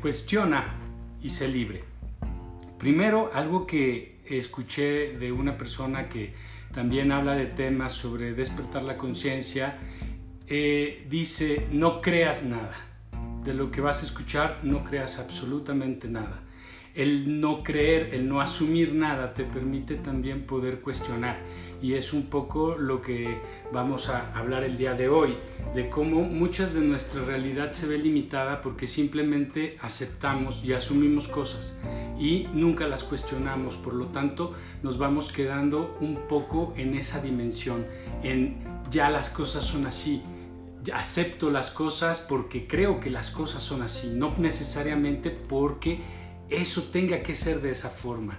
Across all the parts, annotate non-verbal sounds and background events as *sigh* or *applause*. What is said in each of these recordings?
cuestiona y sé libre. Primero, algo que escuché de una persona que también habla de temas sobre despertar la conciencia, eh, dice, no creas nada. De lo que vas a escuchar, no creas absolutamente nada. El no creer, el no asumir nada, te permite también poder cuestionar. Y es un poco lo que vamos a hablar el día de hoy, de cómo muchas de nuestra realidad se ve limitada porque simplemente aceptamos y asumimos cosas y nunca las cuestionamos, por lo tanto nos vamos quedando un poco en esa dimensión, en ya las cosas son así, acepto las cosas porque creo que las cosas son así, no necesariamente porque eso tenga que ser de esa forma.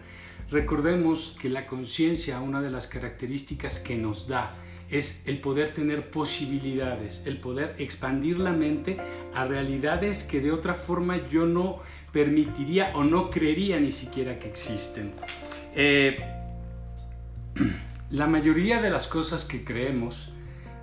Recordemos que la conciencia, una de las características que nos da, es el poder tener posibilidades, el poder expandir la mente a realidades que de otra forma yo no permitiría o no creería ni siquiera que existen. Eh, *clears throat* la mayoría de las cosas que creemos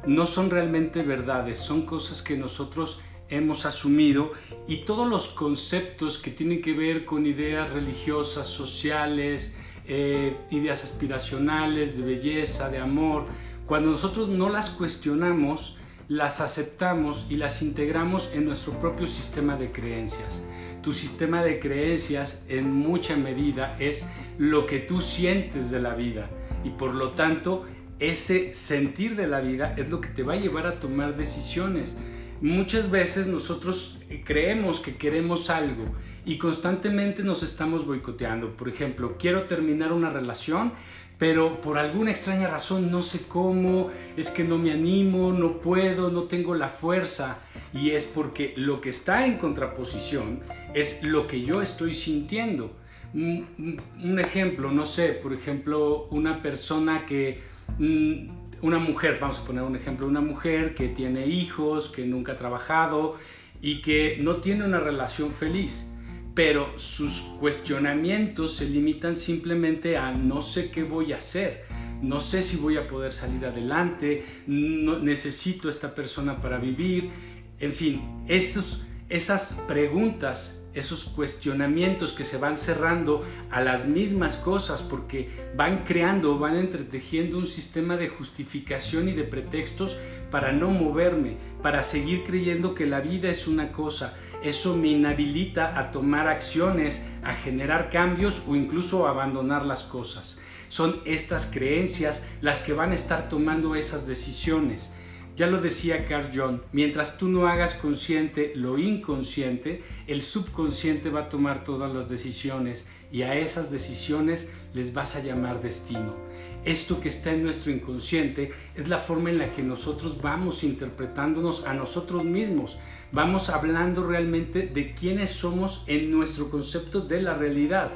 no son realmente verdades, son cosas que nosotros hemos asumido y todos los conceptos que tienen que ver con ideas religiosas, sociales, eh, ideas aspiracionales, de belleza, de amor, cuando nosotros no las cuestionamos, las aceptamos y las integramos en nuestro propio sistema de creencias. Tu sistema de creencias en mucha medida es lo que tú sientes de la vida y por lo tanto ese sentir de la vida es lo que te va a llevar a tomar decisiones muchas veces nosotros eh, creemos que queremos algo y constantemente nos estamos boicoteando. Por ejemplo, quiero terminar una relación, pero por alguna extraña razón no sé cómo, es que no me animo, no puedo, no tengo la fuerza. Y es porque lo que está en contraposición es lo que yo estoy sintiendo. Un, ejemplo, no sé, por ejemplo, una persona que... Mm, una mujer, vamos a poner un ejemplo, una mujer que tiene hijos, que nunca ha trabajado y que no tiene una relación feliz, pero sus cuestionamientos se limitan simplemente a no sé qué voy a hacer, no sé si voy a poder salir adelante, no, necesito esta persona para vivir, en fin, esos, esas preguntas esos cuestionamientos que se van cerrando a las mismas cosas porque van creando, van entretejiendo un sistema de justificación y de pretextos para no moverme, para seguir creyendo que la vida es una cosa. Eso me inhabilita a tomar acciones, a generar cambios o incluso a abandonar las cosas. Son estas creencias las que van a estar tomando esas decisiones. Ya lo decía Carl Jung, mientras tú no hagas consciente lo inconsciente, el subconsciente va a tomar todas las decisiones y a esas decisiones les vas a llamar destino. Esto que está en nuestro inconsciente es la forma en la que nosotros vamos interpretándonos a nosotros mismos. Vamos hablando realmente de quiénes somos en nuestro concepto de la realidad.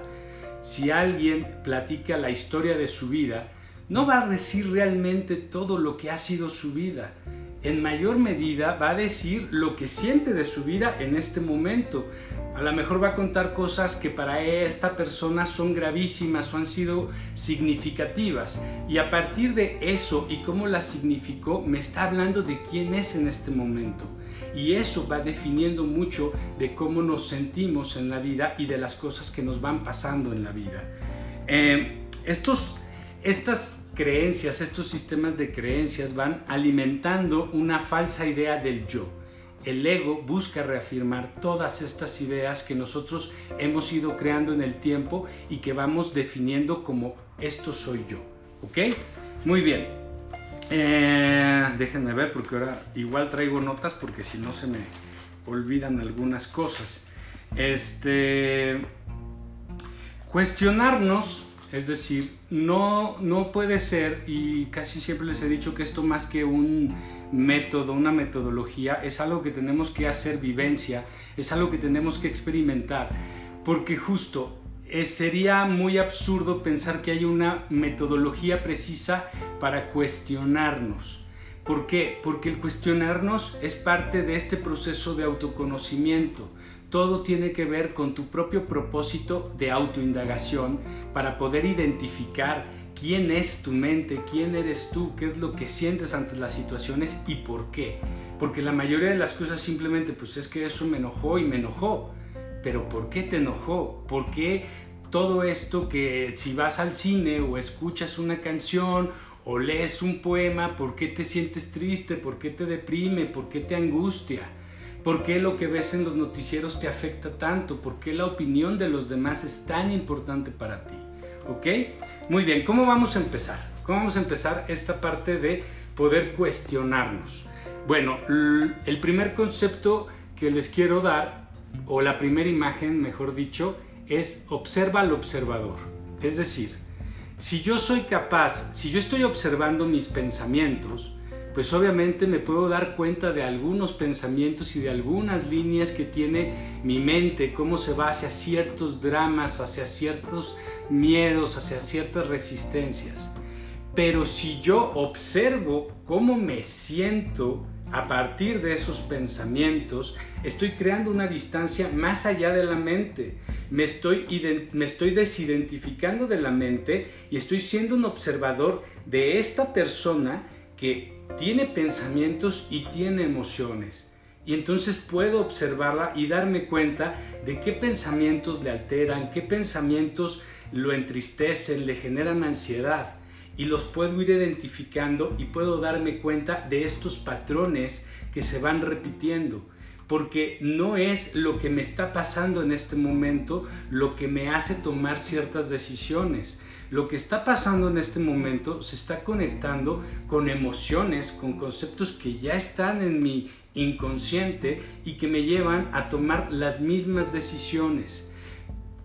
Si alguien platica la historia de su vida, no va a decir realmente todo lo que ha sido su vida. En mayor medida va a decir lo que siente de su vida en este momento. A lo mejor va a contar cosas que para esta persona son gravísimas o han sido significativas. Y a partir de eso y cómo las significó, me está hablando de quién es en este momento. Y eso va definiendo mucho de cómo nos sentimos en la vida y de las cosas que nos van pasando en la vida. Eh, estos estas creencias, estos sistemas de creencias van alimentando una falsa idea del yo. El ego busca reafirmar todas estas ideas que nosotros hemos ido creando en el tiempo y que vamos definiendo como esto soy yo. ¿Ok? Muy bien. Eh, déjenme ver porque ahora igual traigo notas porque si no se me olvidan algunas cosas. Este. Cuestionarnos es decir, no, no puede ser, y casi siempre les he dicho que esto más que un método, una metodología, es algo que tenemos que hacer vivencia, es algo que tenemos que experimentar, porque justo eh, sería muy absurdo pensar que hay una metodología precisa para cuestionarnos. ¿Por qué? Porque el cuestionarnos es parte de este proceso de autoconocimiento todo tiene que ver con tu propio propósito de autoindagación para poder identificar quién es tu mente, quién eres tú, qué es lo que sientes ante las situaciones y por qué. Porque la mayoría de las cosas simplemente pues es que eso me enojó y me enojó. pero ¿por qué te enojó? ¿Por qué todo esto que si vas al cine o escuchas una canción o lees un poema, ¿por qué te sientes triste? ¿Por qué te deprime? ¿Por qué te angustia? ¿Por qué lo que ves en los noticieros te afecta tanto? ¿Por qué la opinión de los demás es tan importante para ti? ¿Ok? Muy bien, ¿cómo vamos a empezar? ¿Cómo vamos a empezar esta parte de poder cuestionarnos? Bueno, el primer concepto que les quiero dar, o la primera imagen, mejor dicho, es observa al observador. Es decir, si yo soy capaz, si yo estoy observando mis pensamientos, pues obviamente me puedo dar cuenta de algunos pensamientos y de algunas líneas que tiene mi mente, cómo se va hacia ciertos dramas, hacia ciertos miedos, hacia ciertas resistencias. Pero si yo observo cómo me siento a partir de esos pensamientos, estoy creando una distancia más allá de la mente. Me estoy, me estoy desidentificando de la mente y estoy siendo un observador de esta persona que tiene pensamientos y tiene emociones. Y entonces puedo observarla y darme cuenta de qué pensamientos le alteran, qué pensamientos lo entristecen, le generan ansiedad. Y los puedo ir identificando y puedo darme cuenta de estos patrones que se van repitiendo. Porque no es lo que me está pasando en este momento lo que me hace tomar ciertas decisiones lo que está pasando en este momento se está conectando con emociones, con conceptos que ya están en mi inconsciente y que me llevan a tomar las mismas decisiones.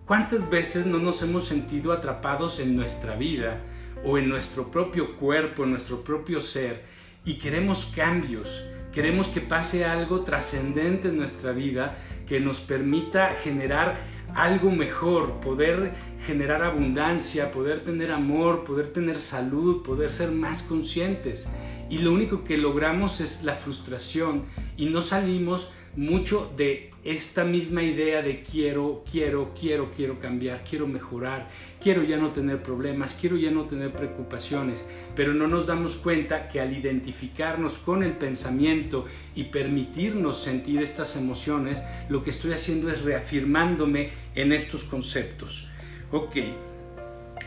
¿Cuántas veces no nos hemos sentido atrapados en nuestra vida o en nuestro propio cuerpo, en nuestro propio ser y queremos cambios? Queremos que pase algo trascendente en nuestra vida que nos permita generar algo mejor, poder generar abundancia, poder tener amor, poder tener salud, poder ser más conscientes. Y lo único que logramos es la frustración y no salimos mucho de esta misma idea de quiero, quiero, quiero, quiero cambiar, quiero mejorar, quiero ya no tener problemas, quiero ya no tener preocupaciones, pero no nos damos cuenta que al identificarnos con el pensamiento y permitirnos sentir estas emociones, lo que estoy haciendo es reafirmándome en estos conceptos. Ok,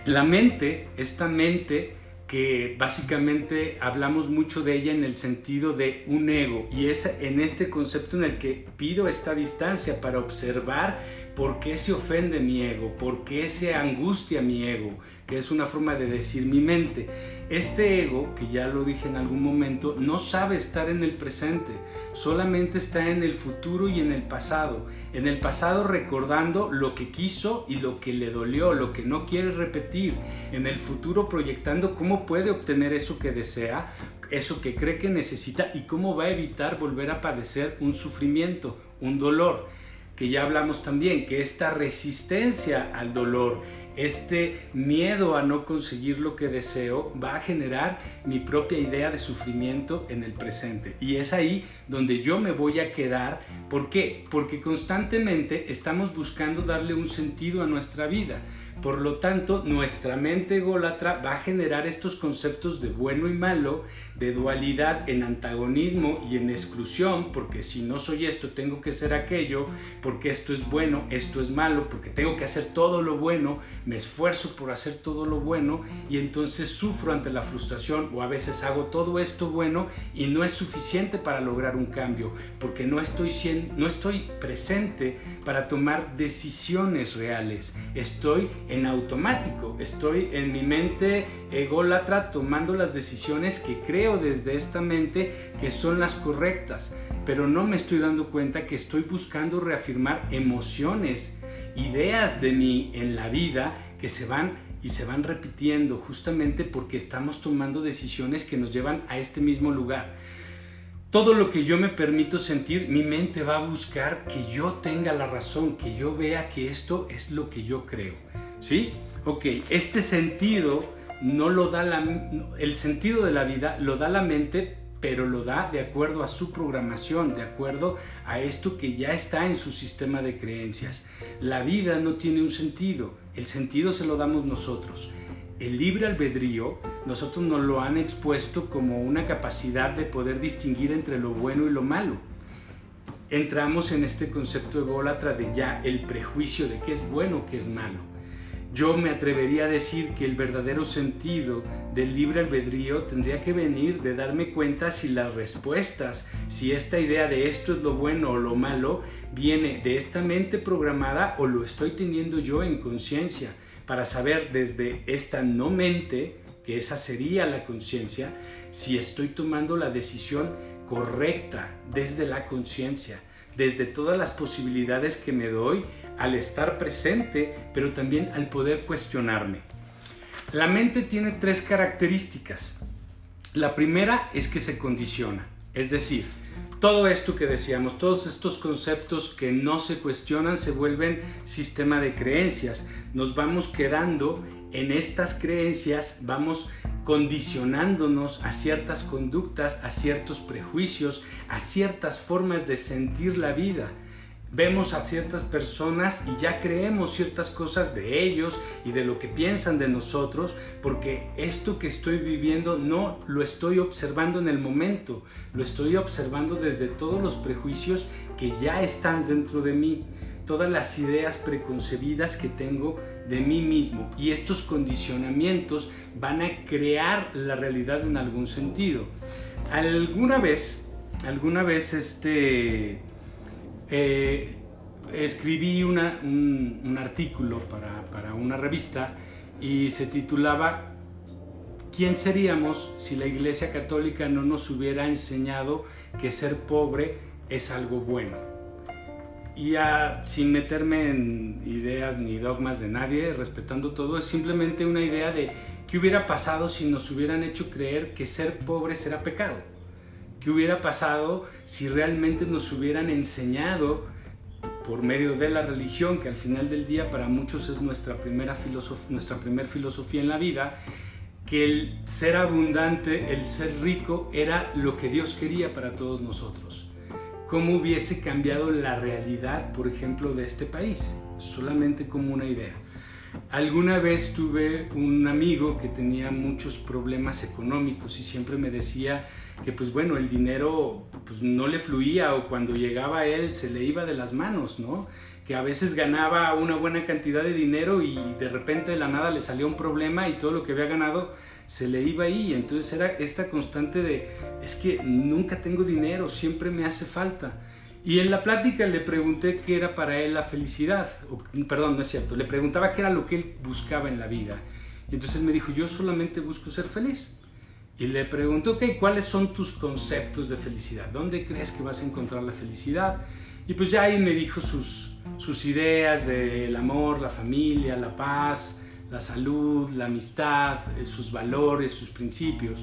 la mente, esta mente, que básicamente hablamos mucho de ella en el sentido de un ego y es en este concepto en el que pido esta distancia para observar por qué se ofende mi ego, por qué se angustia mi ego, que es una forma de decir mi mente. Este ego, que ya lo dije en algún momento, no sabe estar en el presente, solamente está en el futuro y en el pasado. En el pasado recordando lo que quiso y lo que le dolió, lo que no quiere repetir. En el futuro proyectando cómo puede obtener eso que desea, eso que cree que necesita y cómo va a evitar volver a padecer un sufrimiento, un dolor que ya hablamos también, que esta resistencia al dolor, este miedo a no conseguir lo que deseo va a generar mi propia idea de sufrimiento en el presente. Y es ahí donde yo me voy a quedar. ¿Por qué? Porque constantemente estamos buscando darle un sentido a nuestra vida. Por lo tanto, nuestra mente ególatra va a generar estos conceptos de bueno y malo, de dualidad en antagonismo y en exclusión, porque si no soy esto, tengo que ser aquello, porque esto es bueno, esto es malo, porque tengo que hacer todo lo bueno, me esfuerzo por hacer todo lo bueno y entonces sufro ante la frustración o a veces hago todo esto bueno y no es suficiente para lograr un cambio, porque no estoy, no estoy presente para tomar decisiones reales, estoy en automático, estoy en mi mente ególatra tomando las decisiones que creo desde esta mente que son las correctas, pero no me estoy dando cuenta que estoy buscando reafirmar emociones, ideas de mí en la vida que se van y se van repitiendo justamente porque estamos tomando decisiones que nos llevan a este mismo lugar. Todo lo que yo me permito sentir, mi mente va a buscar que yo tenga la razón, que yo vea que esto es lo que yo creo. ¿Sí? Ok, este sentido no lo da la, el sentido de la vida lo da la mente, pero lo da de acuerdo a su programación, de acuerdo a esto que ya está en su sistema de creencias. La vida no tiene un sentido, el sentido se lo damos nosotros. El libre albedrío, nosotros nos lo han expuesto como una capacidad de poder distinguir entre lo bueno y lo malo. entramos en este concepto ególatra de ya el prejuicio de qué es bueno, qué es malo. Yo me atrevería a decir que el verdadero sentido del libre albedrío tendría que venir de darme cuenta si las respuestas, si esta idea de esto es lo bueno o lo malo, viene de esta mente programada o lo estoy teniendo yo en conciencia, para saber desde esta no mente, que esa sería la conciencia, si estoy tomando la decisión correcta desde la conciencia, desde todas las posibilidades que me doy al estar presente, pero también al poder cuestionarme. La mente tiene tres características. La primera es que se condiciona, es decir, todo esto que decíamos, todos estos conceptos que no se cuestionan se vuelven sistema de creencias. Nos vamos quedando en estas creencias, vamos condicionándonos a ciertas conductas, a ciertos prejuicios, a ciertas formas de sentir la vida vemos a ciertas personas y ya creemos ciertas cosas de ellos y de lo que piensan de nosotros, porque esto que estoy viviendo no lo estoy observando en el momento, lo estoy observando desde todos los prejuicios que ya están dentro de mí, todas las ideas preconcebidas que tengo de mí mismo y estos condicionamientos van a crear la realidad en algún sentido. Alguna vez, alguna vez este eh, escribí un, artículo para, una revista y se titulaba ¿Quién seríamos si la Iglesia Católica no nos hubiera enseñado que ser pobre es algo bueno? Y sin meterme en ideas ni dogmas de nadie, respetando todo, es simplemente una idea de qué hubiera pasado si nos hubieran hecho creer que ser pobre será pecado ¿Qué hubiera pasado si realmente nos hubieran enseñado por medio de la religión, que al final del día para muchos es nuestra primera, nuestra primera filosofía en la vida, que el ser abundante, el ser rico era lo que Dios quería para todos nosotros? ¿Cómo hubiese cambiado la realidad, por ejemplo, de este país? Solamente como una idea. Alguna vez tuve un amigo que tenía muchos problemas económicos y siempre me decía que pues bueno, el dinero pues no le fluía o cuando llegaba a él se le iba de las manos, ¿no? Que a veces ganaba una buena cantidad de dinero y de repente de la nada le salía un problema y todo lo que había ganado se le iba ahí. Entonces era esta constante de, es que nunca tengo dinero, siempre me hace falta. Y en la plática le pregunté qué era para él la felicidad. perdón, no es cierto. Le preguntaba qué era lo que él buscaba en la vida. Y entonces me dijo, yo solamente busco ser feliz. Y le pregunté, ok, ¿cuáles son tus conceptos de felicidad? ¿Dónde crees que vas a encontrar la felicidad? Y pues ya ahí me dijo sus, sus ideas del amor, la familia, la paz, la salud, la amistad, eh, sus valores, sus principios.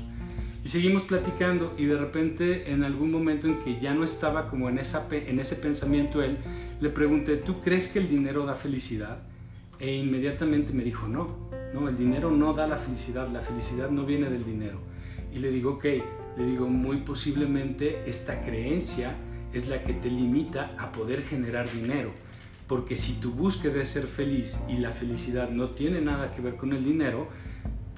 Y seguimos platicando y de repente en algún momento en que ya no estaba como en, esa, en ese pensamiento él, le pregunté, ¿tú crees que el dinero da felicidad? E inmediatamente me dijo, no, no, el dinero no da la felicidad, la felicidad no viene del dinero. Y le digo, ok, le digo, muy posiblemente esta creencia es la que te limita a poder generar dinero. Porque si tu búsqueda es ser feliz y la felicidad no tiene nada que ver con el dinero,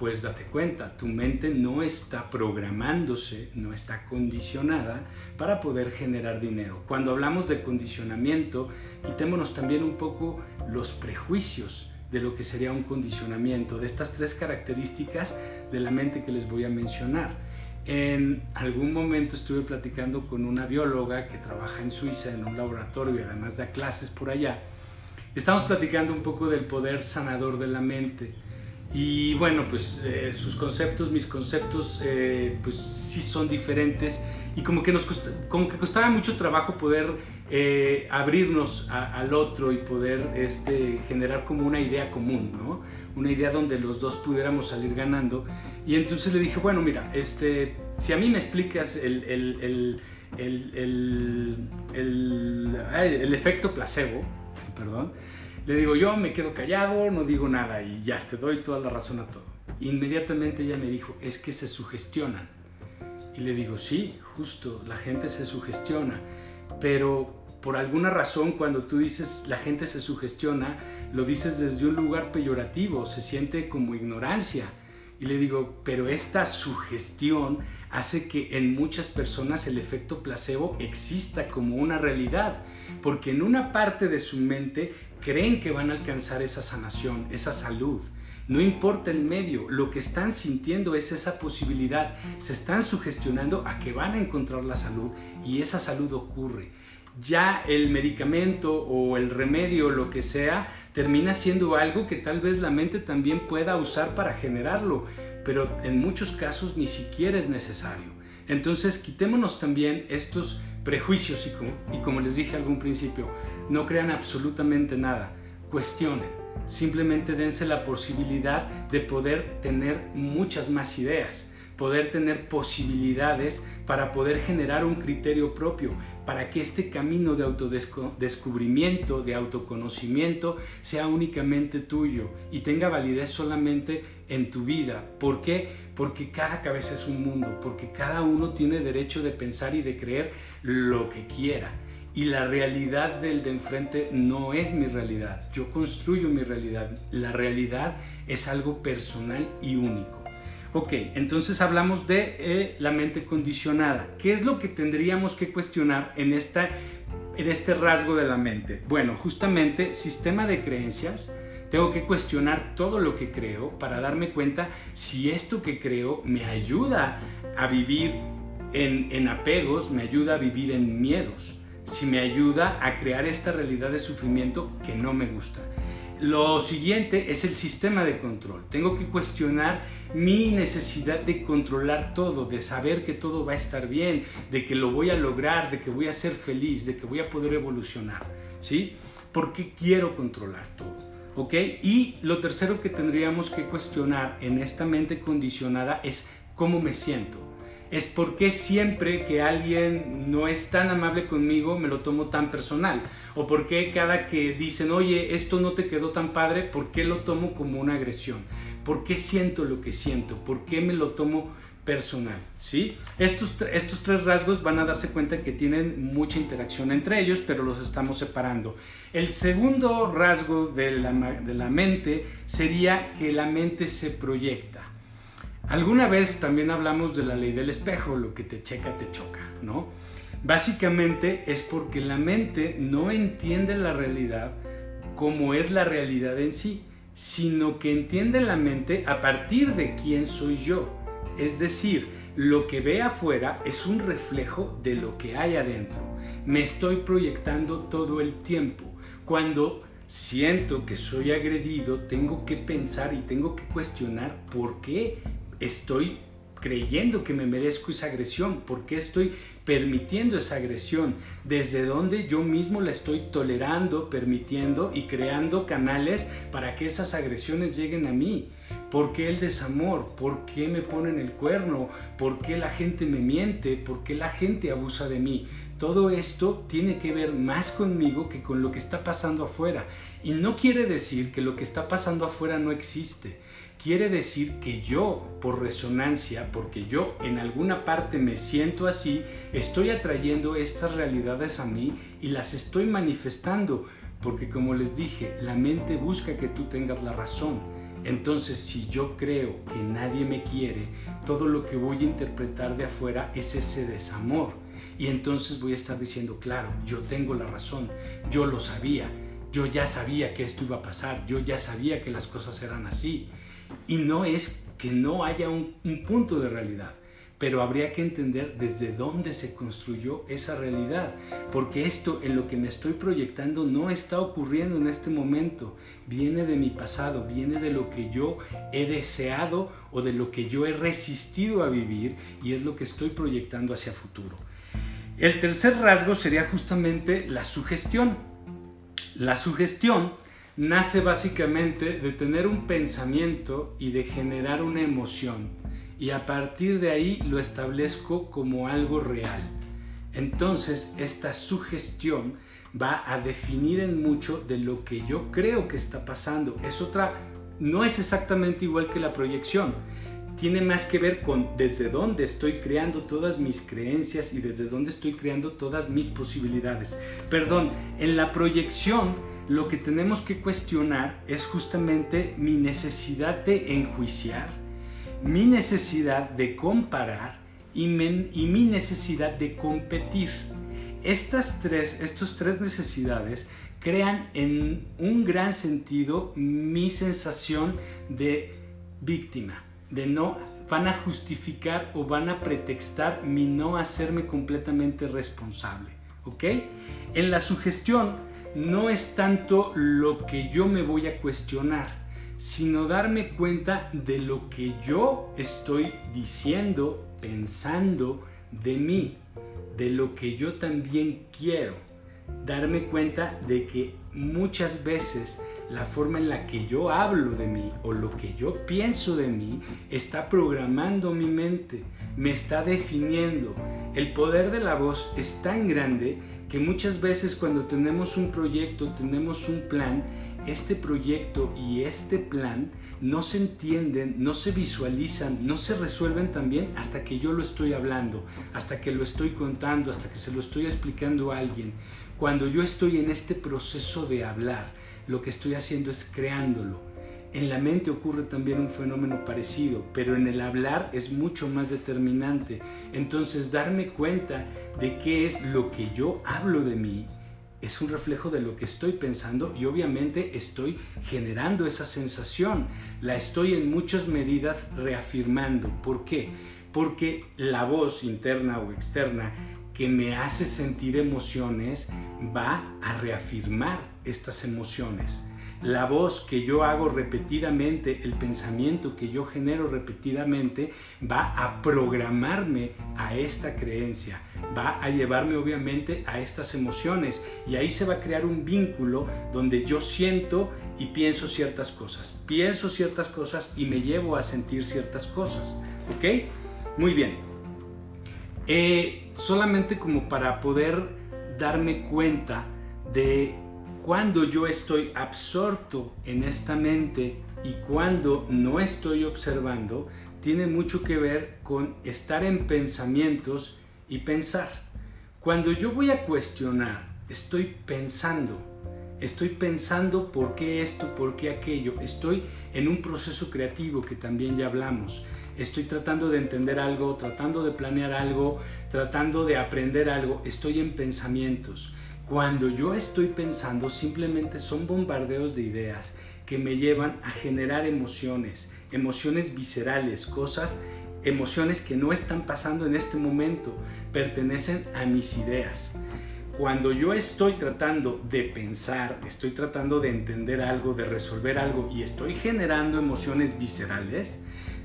pues date cuenta, tu mente no está programándose, no está condicionada para poder generar dinero. Cuando hablamos de condicionamiento, quitémonos también un poco los prejuicios de lo que sería un condicionamiento, de estas tres características de la mente que les voy a mencionar. En algún momento estuve platicando con una bióloga que trabaja en Suiza en un laboratorio y además da clases por allá. Estamos platicando un poco del poder sanador de la mente y bueno, pues eh, sus conceptos, mis conceptos, eh, pues sí son diferentes y como que nos como que costaba mucho trabajo poder eh, abrirnos al otro y poder este, generar como una idea común, ¿no? Una idea donde los dos pudiéramos salir ganando. Y entonces le dije, bueno, mira, este, si a mí me explicas el, el, el, el efecto placebo, perdón, le digo, yo me quedo callado, no digo nada y ya, te doy toda la razón a todo. Inmediatamente ella me dijo, es que se sugestionan. Y le digo, sí, la gente se sugestiona, pero por alguna razón cuando tú dices la gente se sugestiona, lo dices desde un lugar peyorativo, se siente como ignorancia. Y le digo, pero esta sugestión hace que en muchas personas el efecto placebo exista como una realidad, porque en una parte de su mente creen que van a alcanzar esa sanación, esa salud. No importa el medio, lo que están sintiendo es esa posibilidad. Se están sugestionando a que van a encontrar la salud y esa salud ocurre. Ya el medicamento o el remedio, lo que sea, termina siendo algo que tal vez la mente también pueda usar para generarlo, pero en muchos casos ni siquiera es necesario. Entonces quitémonos también estos prejuicios y como, les dije al principio, no crean absolutamente nada, cuestionen, simplemente dense la posibilidad de poder tener muchas más ideas poder tener posibilidades para poder generar un criterio propio, para que este camino de autodescubrimiento, de autoconocimiento, sea únicamente tuyo y tenga validez solamente en tu vida. ¿Por qué? Porque cada cabeza es un mundo, porque cada uno tiene derecho de pensar y de creer lo que quiera. Y la realidad del de enfrente no es mi realidad. Yo construyo mi realidad. La realidad es algo personal y único. Ok, entonces hablamos de eh, la mente condicionada. ¿Qué es lo que tendríamos que cuestionar en, esta, en este rasgo de la mente? Bueno, justamente sistema de creencias. Tengo que cuestionar todo lo que creo para darme cuenta si esto que creo me ayuda a vivir en, en apegos, me ayuda a vivir en miedos, si me ayuda a crear esta realidad de sufrimiento que no me gusta. Lo siguiente es el sistema de control. Tengo que cuestionar mi necesidad de controlar todo, de saber que todo va a estar bien, de que lo voy a lograr, de que voy a ser feliz, de que voy a poder evolucionar. ¿Sí? Porque quiero controlar todo. ¿Ok? Y lo tercero que tendríamos que cuestionar en esta mente condicionada es cómo me siento es porque siempre que alguien no es tan amable conmigo me lo tomo tan personal. O porque cada que dicen, oye, esto no te quedó tan padre, ¿por qué lo tomo como una agresión? ¿Por qué siento lo que siento? ¿Por qué me lo tomo personal? ¿Sí? Estos, estos tres rasgos van a darse cuenta que tienen mucha interacción entre ellos, pero los estamos separando. El segundo rasgo de la, de la mente sería que la mente se proyecta. Alguna vez también hablamos de la ley del espejo, lo que te checa te choca, ¿no? Básicamente es porque la mente no entiende la realidad como es la realidad en sí, sino que entiende la mente a partir de quién soy yo. Es decir, lo que ve afuera es un reflejo de lo que hay adentro. Me estoy proyectando todo el tiempo. Cuando siento que soy agredido, tengo que pensar y tengo que cuestionar por qué estoy creyendo que me merezco esa agresión? ¿Por qué estoy permitiendo esa agresión? ¿Desde dónde yo mismo la estoy tolerando, permitiendo y creando canales para que esas agresiones lleguen a mí? ¿Por qué el desamor? ¿Por qué me ponen el cuerno? ¿Por qué la gente me miente? ¿Por qué la gente abusa de mí? Todo esto tiene que ver más conmigo que con lo que está pasando afuera. Y no quiere decir que lo que está pasando afuera no existe quiere decir que yo, por resonancia, porque yo en alguna parte me siento así, estoy atrayendo estas realidades a mí y las estoy manifestando, porque como les dije, la mente busca que tú tengas la razón. Entonces, si yo creo que nadie me quiere, todo lo que voy a interpretar de afuera es ese desamor. Y entonces voy a estar diciendo, claro, yo tengo la razón, yo lo sabía, yo ya sabía que esto iba a pasar, yo ya sabía que las cosas eran así. Y no es que no haya un, punto de realidad, pero habría que entender desde dónde se construyó esa realidad, porque esto en lo que me estoy proyectando no está ocurriendo en este momento, viene de mi pasado, viene de lo que yo he deseado o de lo que yo he resistido a vivir y es lo que estoy proyectando hacia futuro. El tercer rasgo sería justamente la sugestión. La sugestión nace básicamente de tener un pensamiento y de generar una emoción y a partir de ahí lo establezco como algo real. Entonces esta sugestión va a definir en mucho de lo que yo creo que está pasando. Es otra, no es exactamente igual que la proyección. Tiene más que ver con desde dónde estoy creando todas mis creencias y desde dónde estoy creando todas mis posibilidades. Perdón, en la proyección lo que tenemos que cuestionar es justamente mi necesidad de enjuiciar, mi necesidad de comparar y, mi necesidad de competir. Estas tres, tres necesidades crean en un gran sentido mi sensación de víctima, de no van a justificar o van a pretextar mi no hacerme completamente responsable, ¿ok? En la sugestión no es tanto lo que yo me voy a cuestionar, sino darme cuenta de lo que yo estoy diciendo, pensando de mí, de lo que yo también quiero. Darme cuenta de que muchas veces la forma en la que yo hablo de mí o lo que yo pienso de mí está programando mi mente, me está definiendo. El poder de la voz es tan grande que muchas veces cuando tenemos un proyecto, tenemos un plan, este proyecto y este plan no se entienden, no se visualizan, no se resuelven también hasta que yo lo estoy hablando, hasta que lo estoy contando, hasta que se lo estoy explicando a alguien. Cuando yo estoy en este proceso de hablar, lo que estoy haciendo es creándolo. En la mente ocurre también un fenómeno parecido, pero en el hablar es mucho más determinante. Entonces darme cuenta de qué es lo que yo hablo de mí es un reflejo de lo que estoy pensando y obviamente estoy generando esa sensación. La estoy en muchas medidas reafirmando. ¿Por qué? Porque la voz interna o externa que me hace sentir emociones va a reafirmar estas emociones. La voz que yo hago repetidamente, el pensamiento que yo genero repetidamente, va a programarme a esta creencia, va a llevarme obviamente a estas emociones y ahí se va a crear un vínculo donde yo siento y pienso ciertas cosas, pienso ciertas cosas y me llevo a sentir ciertas cosas. ¿Ok? Muy bien. Eh, solamente como para poder darme cuenta de cuando yo estoy absorto en esta mente y cuando no estoy observando, tiene mucho que ver con estar en pensamientos y pensar. Cuando yo voy a cuestionar, estoy pensando. Estoy pensando por qué esto, por qué aquello. Estoy en un proceso creativo que también ya hablamos. Estoy tratando de entender algo, tratando de planear algo, tratando de aprender algo. Estoy en pensamientos. Cuando yo estoy pensando simplemente son bombardeos de ideas que me llevan a generar emociones, emociones viscerales, cosas, emociones que no están pasando en este momento, pertenecen a mis ideas. Cuando yo estoy tratando de pensar, estoy tratando de entender algo, de resolver algo y estoy generando emociones viscerales,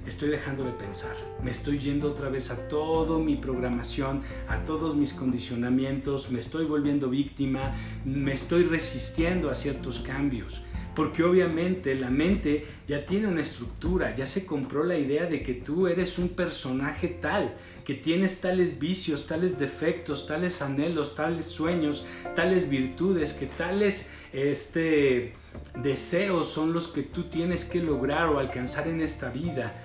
estoy dejando de pensar, me estoy yendo otra vez a toda mi programación, a todos mis condicionamientos, me estoy volviendo víctima, me estoy resistiendo a ciertos cambios. Porque obviamente la mente ya tiene una estructura, ya se compró la idea de que tú eres un personaje tal, que tienes tales vicios, tales defectos, tales anhelos, tales sueños, tales virtudes, que tales este, deseos son los que tú tienes que lograr o alcanzar en esta vida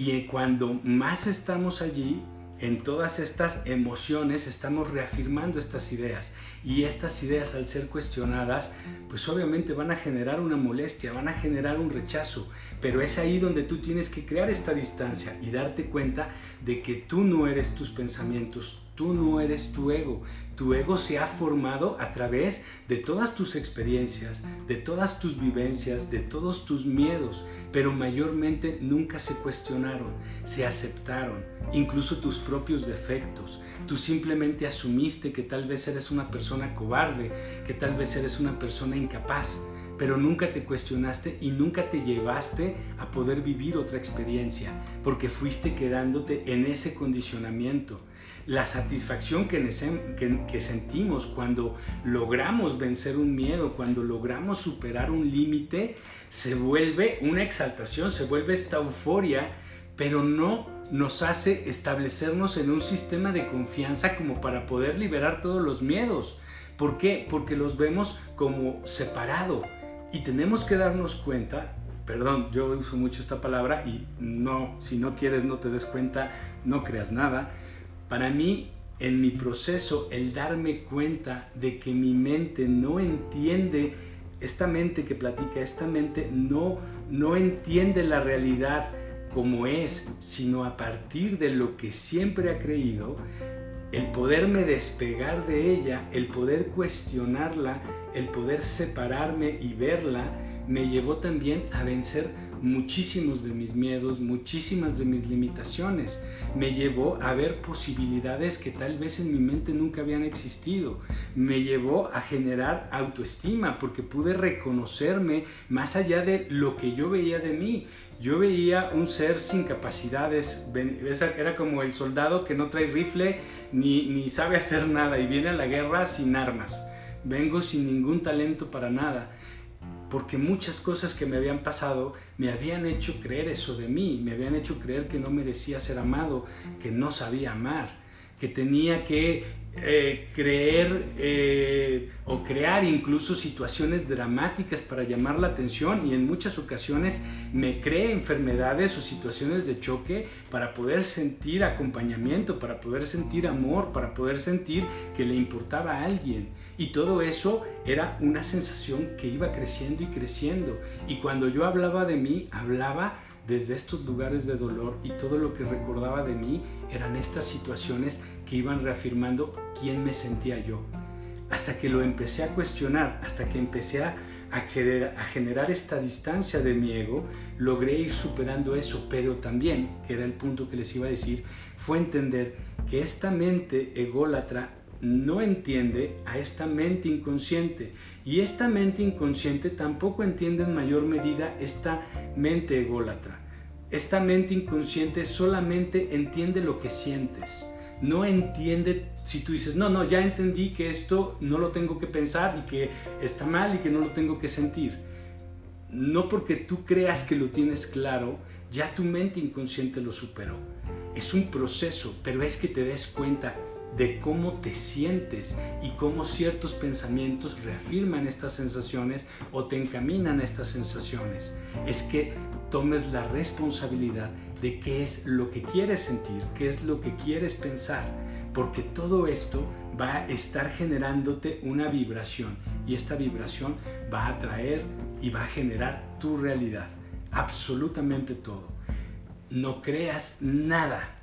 y cuando más estamos allí, en todas estas emociones estamos reafirmando estas ideas. Y estas ideas al ser cuestionadas pues obviamente van a generar una molestia, van a generar un rechazo, pero es ahí donde tú tienes que crear esta distancia y darte cuenta de que tú no eres tus pensamientos, tú no eres tu ego, tu ego se ha formado a través de todas tus experiencias, de todas tus vivencias, de todos tus miedos, pero mayormente nunca se cuestionaron, se aceptaron, incluso tus propios defectos. Tú simplemente asumiste que tal vez eres una persona cobarde, que tal vez eres una persona incapaz, pero nunca te cuestionaste y nunca te llevaste a poder vivir otra experiencia, porque fuiste quedándote en ese condicionamiento la satisfacción que, sentimos cuando logramos vencer un miedo, cuando logramos superar un límite, se vuelve una exaltación, se vuelve esta euforia, pero no nos hace establecernos en un sistema de confianza como para poder liberar todos los miedos. ¿Por qué? Porque los vemos como separado y tenemos que darnos cuenta, perdón, yo uso mucho esta palabra y no, si no quieres no te des cuenta, no creas nada, para mí, en mi proceso, el darme cuenta de que mi mente no entiende, esta mente que platica, esta mente no, no entiende la realidad como es, sino a partir de lo que siempre ha creído, el poderme despegar de ella, el poder cuestionarla, el poder separarme y verla, me llevó también a vencer muchísimos de mis miedos, muchísimas de mis limitaciones. Me llevó a ver posibilidades que tal vez en mi mente nunca habían existido. Me llevó a generar autoestima porque pude reconocerme más allá de lo que yo veía de mí. Yo veía un ser sin capacidades, era como el soldado que no trae rifle ni, ni sabe hacer nada y viene a la guerra sin armas. Vengo sin ningún talento para nada porque muchas cosas que me habían pasado me habían hecho creer eso de mí, me habían hecho creer que no merecía ser amado, que no sabía amar, que tenía que eh, creer eh, o crear incluso situaciones dramáticas para llamar la atención y en muchas ocasiones me cree enfermedades o situaciones de choque para poder sentir acompañamiento, para poder sentir amor, para poder sentir que le importaba a alguien. Y todo eso era una sensación que iba creciendo y creciendo. Y cuando yo hablaba de mí, hablaba desde estos lugares de dolor y todo lo que recordaba de mí eran estas situaciones que iban reafirmando quién me sentía yo. Hasta que lo empecé a cuestionar, hasta que empecé a, generar, esta distancia de mi ego, logré ir superando eso, pero también, que era el punto que les iba a decir, fue entender que esta mente ególatra no entiende a esta mente inconsciente y esta mente inconsciente tampoco entiende en mayor medida esta mente ególatra. Esta mente inconsciente solamente entiende lo que sientes. No entiende si tú dices, no, no, ya entendí que esto no lo tengo que pensar y que está mal y que no lo tengo que sentir. No porque tú creas que lo tienes claro, ya tu mente inconsciente lo superó. Es un proceso, pero es que te des cuenta de cómo te sientes y cómo ciertos pensamientos reafirman estas sensaciones o te encaminan a estas sensaciones. Es que tomes la responsabilidad de qué es lo que quieres sentir, qué es lo que quieres pensar, porque todo esto va a estar generándote una vibración y esta vibración va a atraer y va a generar tu realidad, absolutamente todo. No creas nada,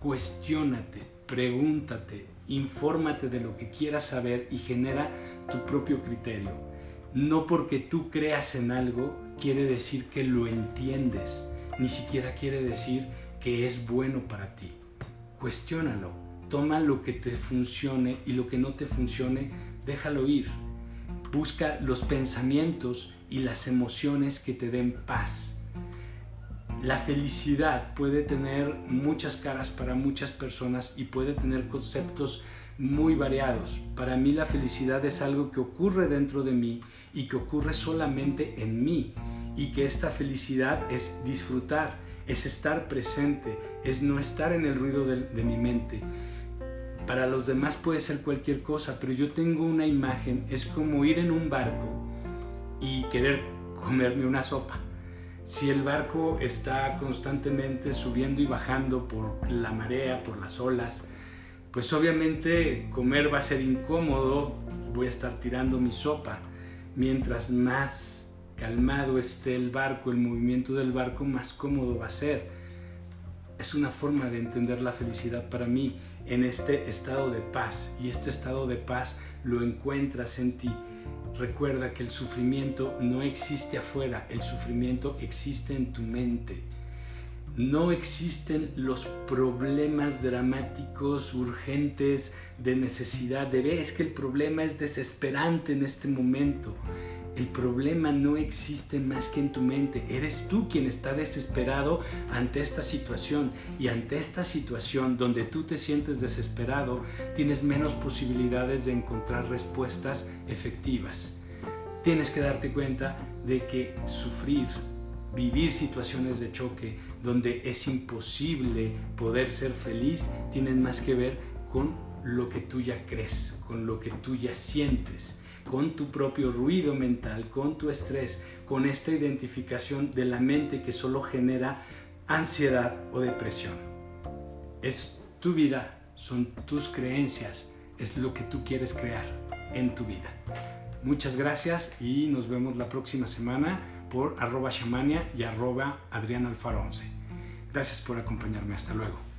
cuestiónate, pregúntate, infórmate de lo que quieras saber y genera tu propio criterio. No porque tú creas en algo quiere decir que lo entiendes, ni siquiera quiere decir que es bueno para ti. Cuestiónalo, toma lo que te funcione y lo que no te funcione, déjalo ir. Busca los pensamientos y las emociones que te den paz la felicidad puede tener muchas caras para muchas personas y puede tener conceptos muy variados. Para mí la felicidad es algo que ocurre dentro de mí y que ocurre solamente en mí y que esta felicidad es disfrutar, es estar presente, es no estar en el ruido de, mi mente. Para los demás puede ser cualquier cosa, pero yo tengo una imagen, es como ir en un barco y querer comerme una sopa si el barco está constantemente subiendo y bajando por la marea, por las olas, pues obviamente comer va a ser incómodo, voy a estar tirando mi sopa. Mientras más calmado esté el barco, el movimiento del barco, más cómodo va a ser. Es una forma de entender la felicidad para mí en este estado de paz y este estado de paz lo encuentras en ti Recuerda que el sufrimiento no existe afuera, el sufrimiento existe en tu mente. No existen los problemas dramáticos, urgentes, de necesidad de. Es que el problema es desesperante en este momento. El problema no existe más que en tu mente. Eres tú quien está desesperado ante esta situación. Y ante esta situación donde tú te sientes desesperado, tienes menos posibilidades de encontrar respuestas efectivas. Tienes que darte cuenta de que sufrir, vivir situaciones de choque donde es imposible poder ser feliz, tienen más que ver con lo que tú ya crees, con lo que tú ya sientes con tu propio ruido mental, con tu estrés, con esta identificación de la mente que solo genera ansiedad o depresión. Es tu vida, son tus creencias, es lo que tú quieres crear en tu vida. Muchas gracias y nos vemos la próxima semana por arroba shamania y arroba Adrián Alfaro 11. Gracias por acompañarme. Hasta luego.